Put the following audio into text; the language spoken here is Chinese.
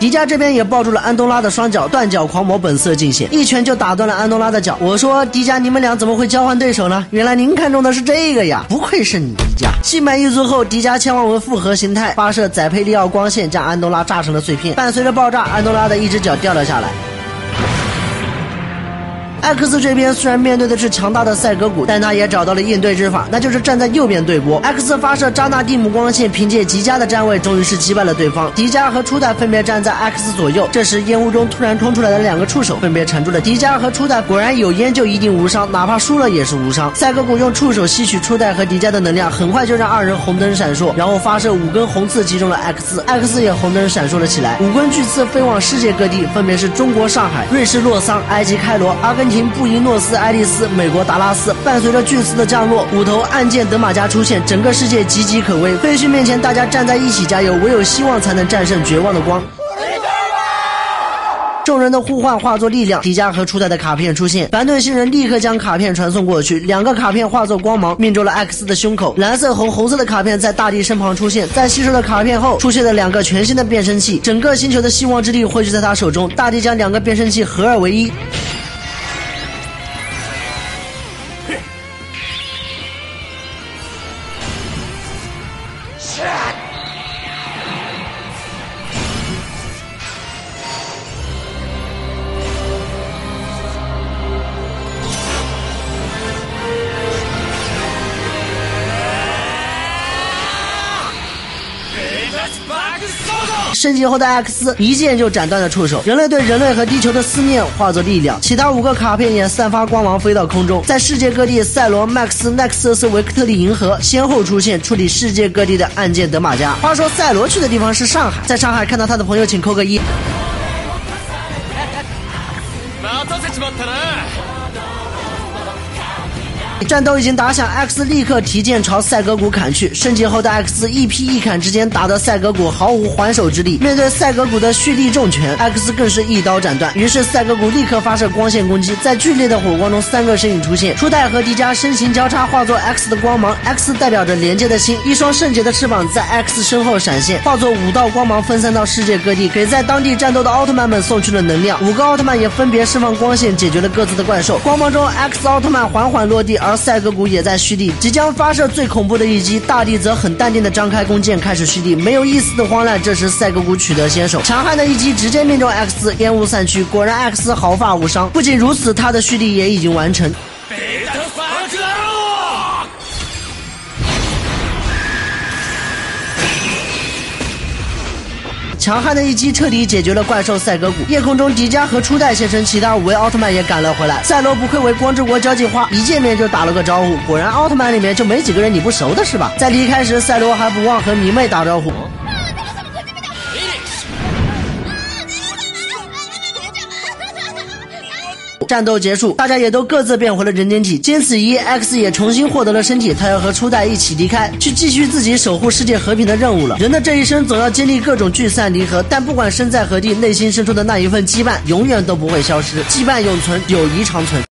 迪迦这边也抱住了安东拉的双脚，断脚狂魔本色尽显，一拳就打断了安东拉的脚。我说迪迦，你们俩怎么会交换对手呢？原来您看中的是这个呀！不愧是你迪迦。心满意足后，迪迦千万文复合形态，发射载佩利奥光线，将安东拉炸成了碎片。伴随着爆炸，安东拉的一只脚掉了下来。X 这边虽然面对的是强大的赛格古，但他也找到了应对之法，那就是站在右边对波。X 发射扎纳蒂姆光线，凭借极佳的站位，终于是击败了对方。迪迦和初代分别站在 X 左右。这时烟雾中突然冲出来的两个触手，分别缠住了迪迦和初代。果然有烟就一定无伤，哪怕输了也是无伤。赛格古用触手吸取初代和迪迦的能量，很快就让二人红灯闪烁，然后发射五根红刺击中了 X，X 也红灯闪烁了起来。五根巨刺飞往世界各地，分别是中国上海、瑞士洛桑、埃及开罗、阿根。廷布宜诺斯艾利斯，美国达拉斯。伴随着巨刺的降落，五头暗箭德玛加出现，整个世界岌岌可危。废墟面前，大家站在一起加油，唯有希望才能战胜绝望的光。众人的呼唤化作力量，迪迦和初代的卡片出现，反对星人立刻将卡片传送过去，两个卡片化作光芒，命中了 X 的胸口。蓝色红红色的卡片在大地身旁出现，在吸收了卡片后，出现了两个全新的变身器，整个星球的希望之力汇聚在他手中，大地将两个变身器合二为一。升级后的 X 一剑就斩断了触手，人类对人类和地球的思念化作力量，其他五个卡片也散发光芒飞到空中，在世界各地，赛罗、Max、奈克瑟斯、维克特利银河先后出现，处理世界各地的案件。德玛加，话说赛罗去的地方是上海，在上海看到他的朋友，请扣个一。战斗已经打响，X 立刻提剑朝赛格古砍去。升级后的 X 一劈一砍之间，打得赛格古毫无还手之力。面对赛格古的蓄力重拳，X 更是一刀斩断。于是赛格古立刻发射光线攻击，在剧烈的火光中，三个身影出现。初代和迪迦身形交叉，化作 X 的光芒。X 代表着连接的心，一双圣洁的翅膀在 X 身后闪现，化作五道光芒分散到世界各地，给在当地战斗的奥特曼们送去了能量。五个奥特曼也分别释放光线，解决了各自的怪兽。光芒中，X 奥特曼缓缓落地，而而赛格古也在蓄力，即将发射最恐怖的一击。大地则很淡定的张开弓箭，开始蓄力，没有一丝的慌乱。这时赛格古取得先手，强悍的一击直接命中 X，烟雾散去，果然 X 毫发无伤。不仅如此，他的蓄力也已经完成。强悍的一击彻底解决了怪兽赛格古。夜空中，迪迦和初代现身，其他五位奥特曼也赶了回来。赛罗不愧为光之国交际花，一见面就打了个招呼。果然，奥特曼里面就没几个人你不熟的是吧？在离开时，赛罗还不忘和迷妹打招呼。战斗结束，大家也都各自变回了人间体。经此一，X 也重新获得了身体，他要和初代一起离开，去继续自己守护世界和平的任务了。人的这一生总要经历各种聚散离合，但不管身在何地，内心深处的那一份羁绊永远都不会消失。羁绊永存，友谊长存。